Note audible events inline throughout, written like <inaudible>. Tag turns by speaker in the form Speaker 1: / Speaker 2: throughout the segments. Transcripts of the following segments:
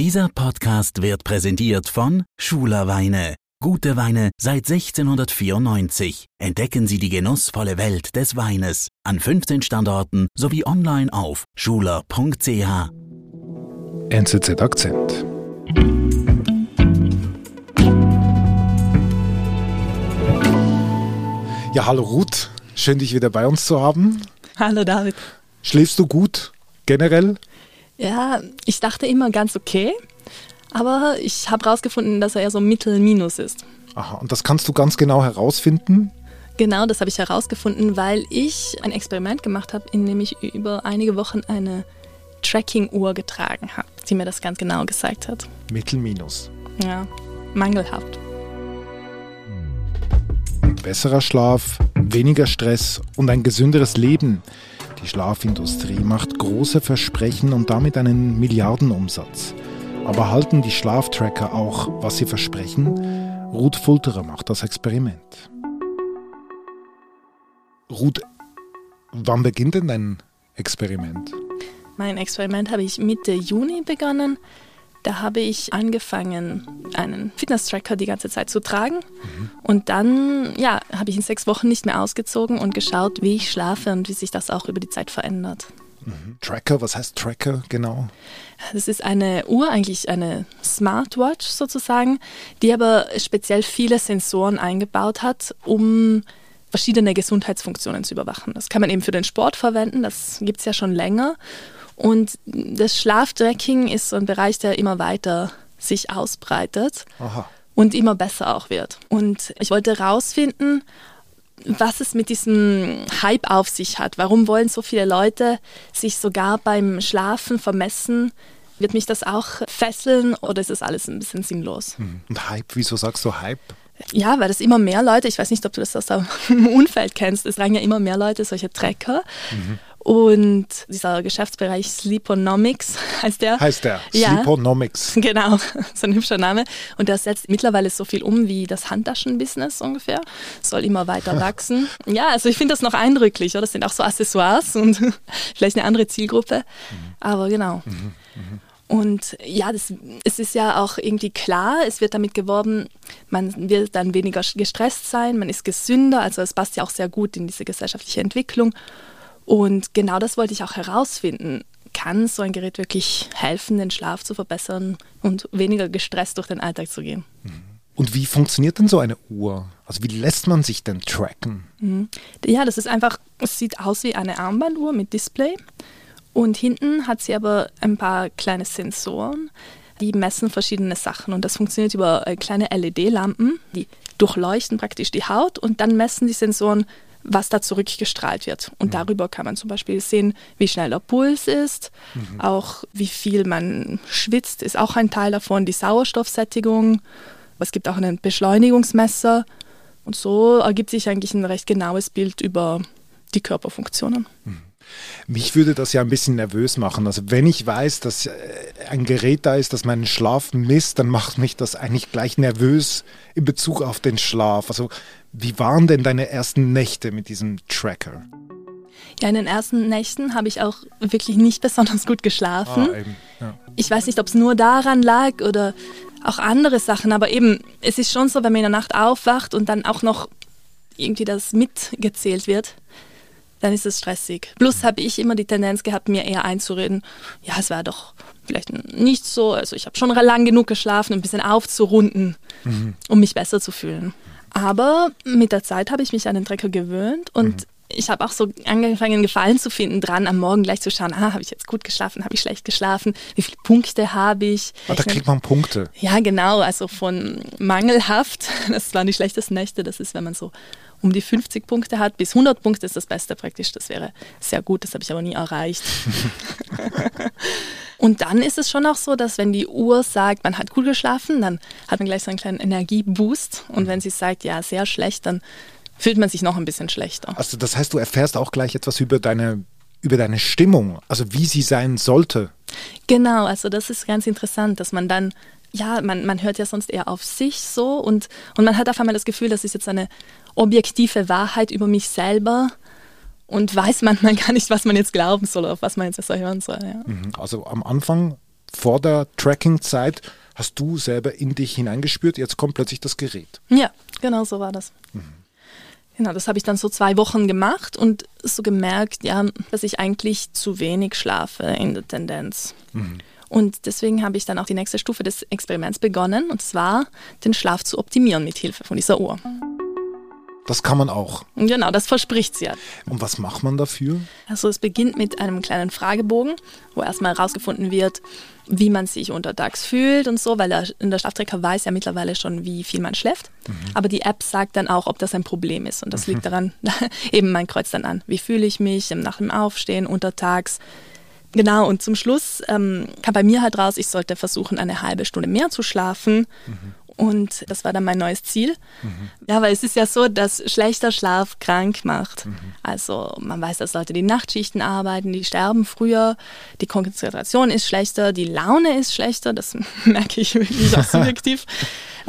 Speaker 1: Dieser Podcast wird präsentiert von Schuler Weine. Gute Weine seit 1694. Entdecken Sie die genussvolle Welt des Weines an 15 Standorten sowie online auf schuler.ch.
Speaker 2: NZZ Akzent. Ja, hallo Ruth. Schön, dich wieder bei uns zu haben.
Speaker 3: Hallo David.
Speaker 2: Schläfst du gut generell?
Speaker 3: Ja, ich dachte immer ganz okay, aber ich habe herausgefunden, dass er eher so Mittel-Minus ist.
Speaker 2: Aha, und das kannst du ganz genau herausfinden?
Speaker 3: Genau, das habe ich herausgefunden, weil ich ein Experiment gemacht habe, in dem ich über einige Wochen eine Tracking-Uhr getragen habe, die mir das ganz genau gezeigt hat.
Speaker 2: Mittel-Minus.
Speaker 3: Ja, mangelhaft.
Speaker 2: Besserer Schlaf, weniger Stress und ein gesünderes Leben. Die Schlafindustrie macht große Versprechen und damit einen Milliardenumsatz. Aber halten die Schlaftracker auch, was sie versprechen? Ruth Fulterer macht das Experiment. Ruth, wann beginnt denn dein Experiment?
Speaker 3: Mein Experiment habe ich Mitte Juni begonnen. Da habe ich angefangen, einen Fitness-Tracker die ganze Zeit zu tragen. Mhm. Und dann ja, habe ich in sechs Wochen nicht mehr ausgezogen und geschaut, wie ich schlafe und wie sich das auch über die Zeit verändert.
Speaker 2: Mhm. Tracker, was heißt Tracker genau?
Speaker 3: Das ist eine Uhr, eigentlich eine Smartwatch sozusagen, die aber speziell viele Sensoren eingebaut hat, um verschiedene Gesundheitsfunktionen zu überwachen. Das kann man eben für den Sport verwenden, das gibt es ja schon länger. Und das Schlaftracking ist so ein Bereich, der immer weiter sich ausbreitet Aha. und immer besser auch wird. Und ich wollte herausfinden, was es mit diesem Hype auf sich hat. Warum wollen so viele Leute sich sogar beim Schlafen vermessen? Wird mich das auch fesseln oder ist das alles ein bisschen sinnlos?
Speaker 2: Hm. Und Hype, wieso sagst du Hype?
Speaker 3: Ja, weil das immer mehr Leute, ich weiß nicht, ob du das aus dem <laughs> Umfeld kennst, es tragen ja immer mehr Leute solche Tracker. Mhm. Und dieser Geschäftsbereich Sleeponomics <laughs> heißt der.
Speaker 2: Heißt der? Ja, Sleeponomics. <laughs>
Speaker 3: Genau, <laughs> so ein hübscher Name. Und der setzt mittlerweile so viel um wie das Handtaschenbusiness ungefähr. Soll immer weiter wachsen. ja, also ich finde das noch eindrücklich. Oder? Das sind auch so Accessoires und vielleicht eine andere Zielgruppe. Mhm. Aber genau. Mhm. Mhm. Und ja, das, es ist ja auch irgendwie klar, es wird damit geworben, man wird dann weniger gestresst sein, man ist gesünder, also es passt ja auch sehr gut in diese gesellschaftliche Entwicklung. Und genau das wollte ich auch herausfinden. Kann so ein Gerät wirklich helfen, den Schlaf zu verbessern und weniger gestresst durch den Alltag zu gehen?
Speaker 2: Mhm. Und wie funktioniert denn so eine Uhr? Also wie lässt man sich denn tracken?
Speaker 3: Mhm. Ja, das ist einfach, es sieht aus wie eine Armbanduhr mit Display. Und hinten hat sie aber ein paar kleine Sensoren, die messen verschiedene Sachen. Und das funktioniert über äh, kleine LED-Lampen, die durchleuchten praktisch die Haut und dann messen die Sensoren was da zurückgestrahlt wird. Und mhm. darüber kann man zum Beispiel sehen, wie schnell der Puls ist, mhm. auch wie viel man schwitzt, ist auch ein Teil davon, die Sauerstoffsättigung. Es gibt auch einen Beschleunigungsmesser. Und so ergibt sich eigentlich ein recht genaues Bild über die Körperfunktionen.
Speaker 2: Mhm. Mich würde das ja ein bisschen nervös machen. Also wenn ich weiß, dass äh, ein Gerät da ist, das meinen Schlaf misst, dann macht mich das eigentlich gleich nervös in Bezug auf den Schlaf. Also wie waren denn deine ersten Nächte mit diesem Tracker?
Speaker 3: Ja, in den ersten Nächten habe ich auch wirklich nicht <laughs> besonders gut geschlafen. Ah, ja. Ich weiß nicht, ob es nur daran lag oder auch andere Sachen, aber eben, es ist schon so, wenn man in der Nacht aufwacht und dann auch noch irgendwie das mitgezählt wird, dann ist es stressig. Plus habe ich immer die Tendenz gehabt, mir eher einzureden, ja, es war doch vielleicht nicht so, also ich habe schon lang genug geschlafen, ein bisschen aufzurunden, mhm. um mich besser zu fühlen. Aber mit der Zeit habe ich mich an den Trecker gewöhnt und mhm. ich habe auch so angefangen, Gefallen zu finden, dran am Morgen gleich zu schauen, ah, habe ich jetzt gut geschlafen, habe ich schlecht geschlafen, wie viele Punkte habe ich.
Speaker 2: Ah, da kriegt man Punkte.
Speaker 3: Ja, genau, also von mangelhaft, <laughs> das waren die schlechtesten Nächte, das ist, wenn man so um die 50 Punkte hat, bis 100 Punkte ist das Beste praktisch. Das wäre sehr gut, das habe ich aber nie erreicht. <laughs> <laughs> und dann ist es schon auch so, dass wenn die Uhr sagt, man hat gut geschlafen, dann hat man gleich so einen kleinen Energieboost. Und wenn sie sagt, ja, sehr schlecht, dann fühlt man sich noch ein bisschen schlechter.
Speaker 2: Also das heißt, du erfährst auch gleich etwas über deine über deine Stimmung, also wie sie sein sollte.
Speaker 3: Genau, also das ist ganz interessant, dass man dann ja, man, man hört ja sonst eher auf sich so und, und man hat auf einmal das Gefühl, das ist jetzt eine objektive Wahrheit über mich selber und weiß manchmal gar nicht, was man jetzt glauben soll, auf was man jetzt besser hören soll. Ja.
Speaker 2: Mhm. Also am Anfang vor der Tracking-Zeit hast du selber in dich hineingespürt, jetzt kommt plötzlich das Gerät.
Speaker 3: Ja, genau so war das. Mhm. Genau, das habe ich dann so zwei Wochen gemacht und so gemerkt, ja, dass ich eigentlich zu wenig schlafe in der Tendenz. Mhm. Und deswegen habe ich dann auch die nächste Stufe des Experiments begonnen, und zwar den Schlaf zu optimieren mit Hilfe von dieser Uhr.
Speaker 2: Das kann man auch.
Speaker 3: Genau, das verspricht sie ja.
Speaker 2: Und was macht man dafür?
Speaker 3: Also es beginnt mit einem kleinen Fragebogen, wo erstmal herausgefunden wird, wie man sich untertags fühlt und so, weil der, der Schlafträger weiß ja mittlerweile schon, wie viel man schläft. Mhm. Aber die App sagt dann auch, ob das ein Problem ist. Und das mhm. liegt daran, <laughs> eben man kreuzt dann an, wie fühle ich mich nach dem Aufstehen, untertags. Genau, und zum Schluss ähm, kam bei mir halt raus, ich sollte versuchen, eine halbe Stunde mehr zu schlafen. Mhm. Und das war dann mein neues Ziel. Mhm. Ja, weil es ist ja so, dass schlechter Schlaf krank macht. Mhm. Also man weiß, dass Leute, die Nachtschichten arbeiten, die sterben früher, die Konzentration ist schlechter, die Laune ist schlechter, das <laughs> merke ich wirklich auch subjektiv.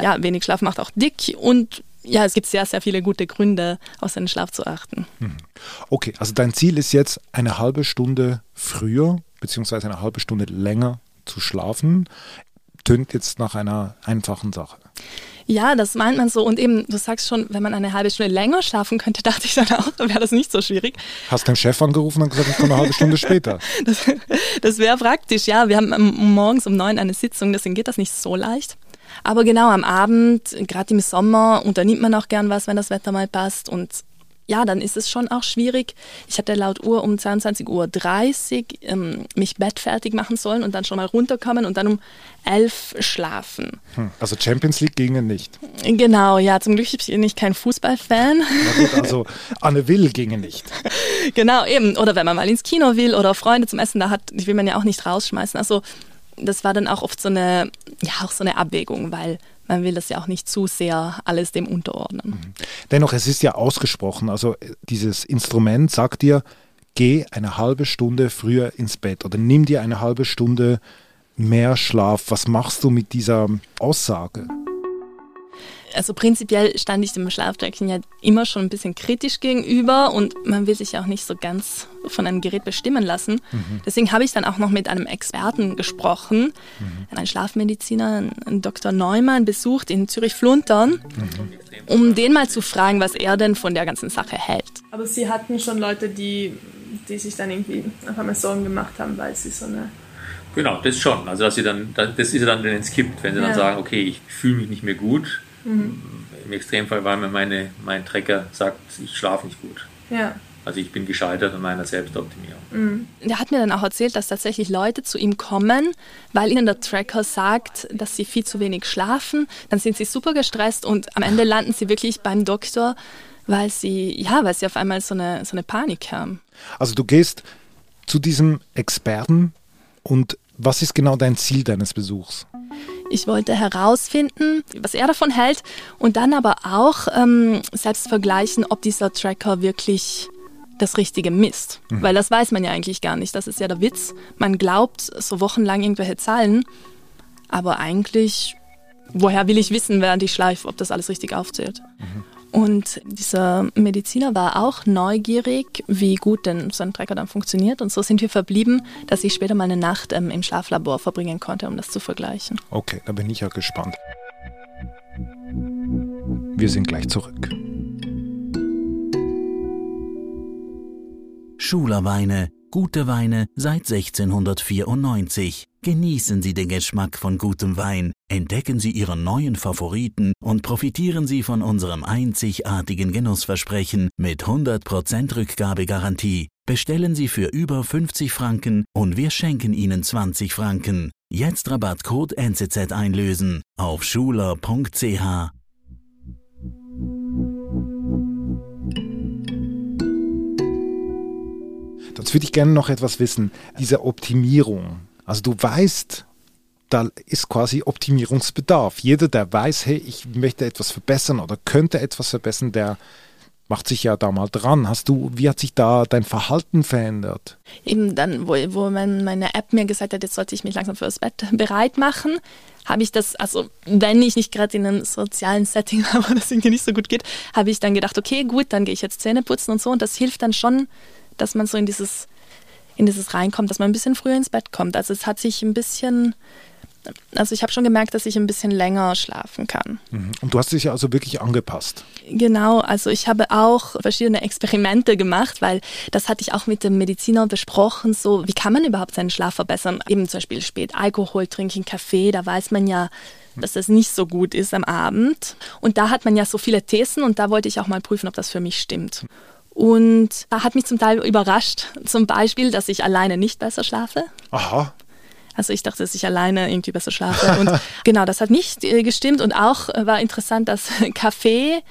Speaker 3: ja, wenig Schlaf macht auch dick und ja, es gibt sehr, sehr viele gute Gründe, auf seinen Schlaf zu achten.
Speaker 2: Okay, also dein Ziel ist jetzt eine halbe Stunde früher beziehungsweise eine halbe Stunde länger zu schlafen tönt jetzt nach einer einfachen Sache.
Speaker 3: Ja, das meint man so. Und eben, du sagst schon, wenn man eine halbe Stunde länger schlafen könnte, <laughs> dachte ich dann auch, wäre das nicht so schwierig.
Speaker 2: Hast deinen Chef angerufen und gesagt, ich komme eine halbe Stunde später. <laughs>
Speaker 3: das, das wäre praktisch, ja. Wir haben morgens um neun eine Sitzung, deswegen geht das nicht so leicht. Aber genau am Abend, gerade im Sommer, unternimmt man auch gern was, wenn das Wetter mal passt. Und ja, dann ist es schon auch schwierig. Ich hatte laut Uhr um 22.30 Uhr ähm, mich bettfertig machen sollen und dann schon mal runterkommen und dann um 11 schlafen.
Speaker 2: Hm, also Champions League ginge nicht.
Speaker 3: Genau, ja, zum Glück bin ich kein Fußballfan.
Speaker 2: gut, <laughs> also Anne Will ginge nicht.
Speaker 3: genau, eben. Oder wenn man mal ins Kino will oder Freunde zum Essen da hat, die will man ja auch nicht rausschmeißen. Also das war dann auch oft so eine, ja, auch so eine Abwägung, weil man will das ja auch nicht zu sehr alles dem unterordnen. Mhm.
Speaker 2: Dennoch, es ist ja ausgesprochen, also äh, dieses Instrument sagt dir, geh eine halbe Stunde früher ins Bett oder nimm dir eine halbe Stunde mehr Schlaf. Was machst du mit dieser Aussage?
Speaker 3: Also prinzipiell stand ich dem Schlaftracking ja immer schon ein bisschen kritisch gegenüber und man will sich ja auch nicht so ganz von einem Gerät bestimmen lassen. Mhm. Deswegen habe ich dann auch noch mit einem Experten gesprochen, mhm. einen Schlafmediziner, einen Dr. Neumann, besucht in Zürich-Fluntern, mhm. um den mal zu fragen, was er denn von der ganzen Sache hält. Aber Sie hatten schon Leute, die, die sich dann irgendwie auf einmal Sorgen gemacht haben, weil sie so eine
Speaker 4: Genau, das schon. Also dass sie dann, das ist ja dann, wenn es kippt, wenn sie ja. dann sagen, okay, ich fühle mich nicht mehr gut, Mhm. Im Extremfall, weil mir meine, mein Trecker sagt, ich schlafe nicht gut. Ja. Also ich bin gescheitert an meiner Selbstoptimierung.
Speaker 3: Mhm. Der hat mir dann auch erzählt, dass tatsächlich Leute zu ihm kommen, weil ihnen der Tracker sagt, dass sie viel zu wenig schlafen. Dann sind sie super gestresst und am Ende landen sie wirklich beim Doktor, weil sie, ja, weil sie auf einmal so eine, so eine Panik haben.
Speaker 2: Also du gehst zu diesem Experten und was ist genau dein Ziel deines Besuchs?
Speaker 3: Ich wollte herausfinden, was er davon hält und dann aber auch ähm, selbst vergleichen, ob dieser Tracker wirklich das Richtige misst. Mhm. Weil das weiß man ja eigentlich gar nicht. Das ist ja der Witz. Man glaubt so wochenlang irgendwelche Zahlen, aber eigentlich, woher will ich wissen, während ich schleife, ob das alles richtig aufzählt? Mhm. Und dieser Mediziner war auch neugierig, wie gut denn so ein Trecker dann funktioniert. Und so sind wir verblieben, dass ich später mal eine Nacht ähm, im Schlaflabor verbringen konnte, um das zu vergleichen.
Speaker 2: Okay, da bin ich ja gespannt. Wir sind gleich zurück.
Speaker 1: Schulerweine, gute Weine seit 1694. Genießen Sie den Geschmack von gutem Wein, entdecken Sie Ihren neuen Favoriten und profitieren Sie von unserem einzigartigen Genussversprechen mit 100% Rückgabegarantie. Bestellen Sie für über 50 Franken und wir schenken Ihnen 20 Franken. Jetzt Rabattcode NCZ einlösen auf schuler.ch.
Speaker 2: Jetzt würde ich gerne noch etwas wissen. Diese Optimierung, also du weißt, da ist quasi Optimierungsbedarf. Jeder, der weiß, hey, ich möchte etwas verbessern oder könnte etwas verbessern, der macht sich ja da mal dran. Hast du, wie hat sich da dein Verhalten verändert?
Speaker 3: Eben dann, wo, wo meine App mir gesagt hat, jetzt sollte ich mich langsam fürs Bett bereit machen, habe ich das, also wenn ich nicht gerade in einem sozialen Setting <laughs> habe, wo das irgendwie nicht so gut geht, habe ich dann gedacht, okay, gut, dann gehe ich jetzt Zähne putzen und so und das hilft dann schon, dass man so in dieses in dieses reinkommt, dass man ein bisschen früher ins Bett kommt. Also es hat sich ein bisschen also ich habe schon gemerkt, dass ich ein bisschen länger schlafen kann.
Speaker 2: Mhm. Und du hast dich ja also wirklich angepasst.
Speaker 3: Genau, also ich habe auch verschiedene Experimente gemacht, weil das hatte ich auch mit dem Mediziner besprochen, so wie kann man überhaupt seinen Schlaf verbessern? Eben zum Beispiel spät Alkohol trinken, Kaffee, da weiß man ja, dass das nicht so gut ist am Abend. Und da hat man ja so viele Thesen und da wollte ich auch mal prüfen, ob das für mich stimmt. Und da hat mich zum Teil überrascht, zum Beispiel, dass ich alleine nicht besser schlafe.
Speaker 2: Aha.
Speaker 3: Also ich dachte, dass ich alleine irgendwie besser schlafe. Und <laughs> genau, das hat nicht äh, gestimmt. Und auch äh, war interessant, dass <laughs> Kaffee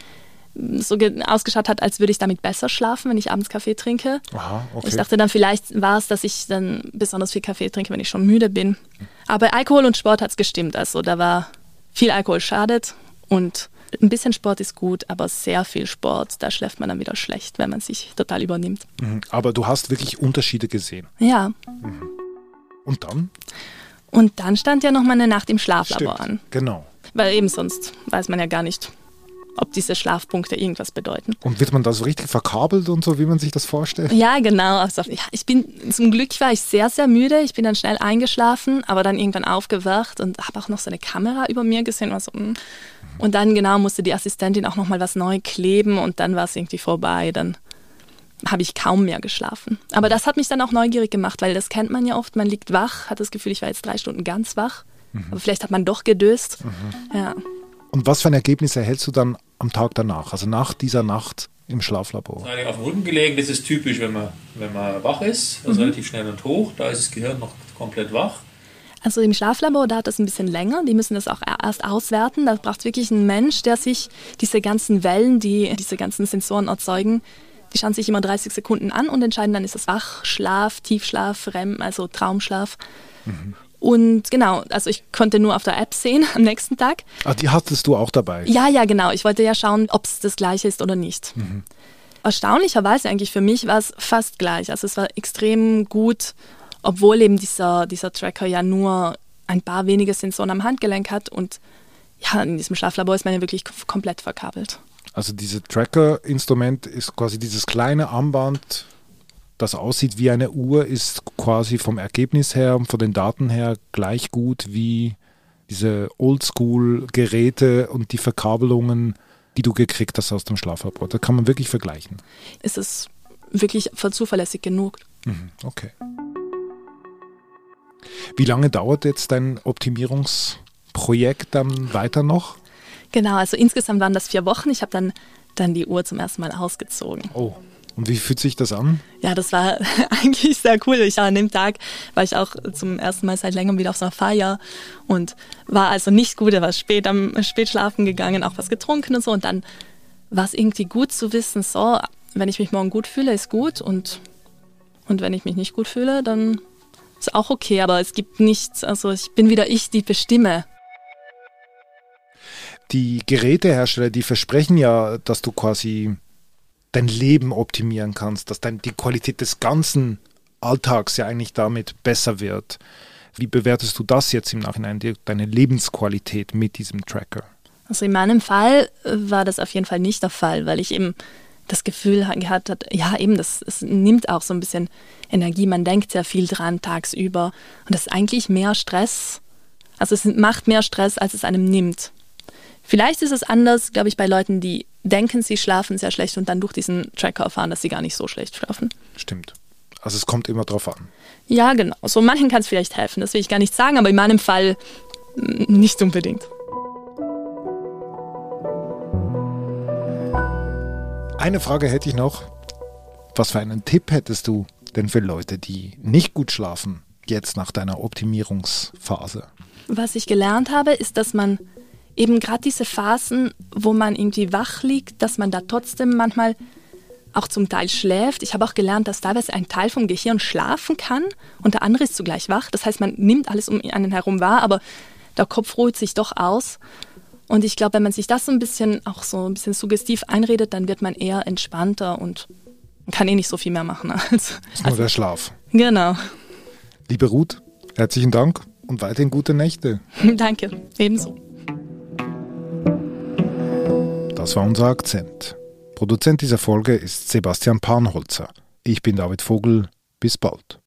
Speaker 3: so ausgeschaut hat, als würde ich damit besser schlafen, wenn ich abends Kaffee trinke. Aha, okay. Ich dachte dann, vielleicht war es, dass ich dann besonders viel Kaffee trinke, wenn ich schon müde bin. Aber Alkohol und Sport hat es gestimmt. Also da war viel Alkohol schadet und ein bisschen Sport ist gut, aber sehr viel Sport, da schläft man dann wieder schlecht, wenn man sich total übernimmt.
Speaker 2: Mhm. Aber du hast wirklich Unterschiede gesehen.
Speaker 3: Ja. Mhm.
Speaker 2: Und dann?
Speaker 3: Und dann stand ja noch mal eine Nacht im Schlaflabor
Speaker 2: Stimmt,
Speaker 3: an.
Speaker 2: Genau.
Speaker 3: Weil eben sonst weiß man ja gar nicht, ob diese Schlafpunkte irgendwas bedeuten.
Speaker 2: Und wird man da so richtig verkabelt und so, wie man sich das vorstellt?
Speaker 3: Ja, genau. Also, ja, ich bin, zum Glück war ich sehr, sehr müde. Ich bin dann schnell eingeschlafen, aber dann irgendwann aufgewacht und habe auch noch so eine Kamera über mir gesehen. Also, und dann genau musste die Assistentin auch noch mal was neu kleben und dann war es irgendwie vorbei. Dann habe ich kaum mehr geschlafen. Aber das hat mich dann auch neugierig gemacht, weil das kennt man ja oft. Man liegt wach, hat das Gefühl, ich war jetzt drei Stunden ganz wach. Mhm. Aber vielleicht hat man doch gedöst. Mhm. Ja.
Speaker 2: Und was für ein Ergebnis erhältst du dann am Tag danach, also nach dieser Nacht im Schlaflabor?
Speaker 4: Eigentlich auf dem Rücken gelegen, das ist typisch, wenn man, wenn man wach ist, also mhm. relativ schnell und hoch. Da ist das Gehirn noch komplett wach.
Speaker 3: Also im Schlaflabor dauert das ein bisschen länger. Die müssen das auch erst auswerten. Da braucht wirklich ein Mensch, der sich diese ganzen Wellen, die diese ganzen Sensoren erzeugen, die schauen sich immer 30 Sekunden an und entscheiden dann, ist das Wach, Schlaf, Tiefschlaf, REM, also Traumschlaf. Mhm. Und genau, also ich konnte nur auf der App sehen am nächsten Tag.
Speaker 2: Ah, die hattest du auch dabei?
Speaker 3: Ja, ja, genau. Ich wollte ja schauen, ob es das gleiche ist oder nicht. Mhm. Erstaunlicherweise eigentlich für mich war es fast gleich. Also es war extrem gut, obwohl eben dieser, dieser Tracker ja nur ein paar wenige Sensoren am Handgelenk hat und ja, in diesem Schlaflabor ist man ja wirklich komplett verkabelt.
Speaker 2: Also dieses Tracker-Instrument ist quasi dieses kleine Armband, das aussieht wie eine Uhr, ist quasi vom Ergebnis her, von den Daten her gleich gut wie diese Oldschool-Geräte und die Verkabelungen, die du gekriegt hast aus dem Schlaflabor. Da kann man wirklich vergleichen.
Speaker 3: Ist es wirklich zuverlässig genug?
Speaker 2: Mhm, okay. Wie lange dauert jetzt dein Optimierungsprojekt dann weiter noch?
Speaker 3: Genau, also insgesamt waren das vier Wochen. Ich habe dann, dann die Uhr zum ersten Mal ausgezogen.
Speaker 2: Oh. Und wie fühlt sich das an?
Speaker 3: Ja, das war <laughs> eigentlich sehr cool. Ich war an dem Tag, war ich auch zum ersten Mal seit längerem wieder auf so einer Feier und war also nicht gut. Er war spät am spät schlafen gegangen, auch was getrunken und so. Und dann war es irgendwie gut zu wissen, so, wenn ich mich morgen gut fühle, ist gut und, und wenn ich mich nicht gut fühle, dann ist auch okay. Aber es gibt nichts, also ich bin wieder ich, die bestimme,
Speaker 2: die Gerätehersteller, die versprechen ja, dass du quasi dein Leben optimieren kannst, dass dein, die Qualität des ganzen Alltags ja eigentlich damit besser wird. Wie bewertest du das jetzt im Nachhinein, die, deine Lebensqualität mit diesem Tracker?
Speaker 3: Also in meinem Fall äh, war das auf jeden Fall nicht der Fall, weil ich eben das Gefühl gehabt habe, ja eben, das, das nimmt auch so ein bisschen Energie, man denkt sehr viel dran tagsüber und das ist eigentlich mehr Stress. Also es macht mehr Stress, als es einem nimmt. Vielleicht ist es anders, glaube ich, bei Leuten, die denken, sie schlafen sehr schlecht und dann durch diesen Tracker erfahren, dass sie gar nicht so schlecht schlafen.
Speaker 2: Stimmt. Also es kommt immer drauf an.
Speaker 3: Ja, genau. So manchen kann es vielleicht helfen, das will ich gar nicht sagen, aber in meinem Fall mm, nicht unbedingt.
Speaker 2: Eine Frage hätte ich noch. Was für einen Tipp hättest du denn für Leute, die nicht gut schlafen, jetzt nach deiner Optimierungsphase?
Speaker 3: Was ich gelernt habe, ist, dass man eben gerade diese Phasen, wo man irgendwie wach liegt, dass man da trotzdem manchmal auch zum Teil schläft. Ich habe auch gelernt, dass teilweise ein Teil vom Gehirn schlafen kann und der andere ist zugleich wach. Das heißt, man nimmt alles um einen herum wahr, aber der Kopf ruht sich doch aus. Und ich glaube, wenn man sich das so ein bisschen auch so ein bisschen suggestiv einredet, dann wird man eher entspannter und kann eh nicht so viel mehr machen <laughs> als. Das
Speaker 2: ist nur also, der Schlaf.
Speaker 3: Genau.
Speaker 2: Liebe Ruth, herzlichen Dank und weiterhin gute Nächte. <laughs>
Speaker 3: Danke, ebenso.
Speaker 2: Das war unser Akzent. Produzent dieser Folge ist Sebastian Panholzer. Ich bin David Vogel. Bis bald.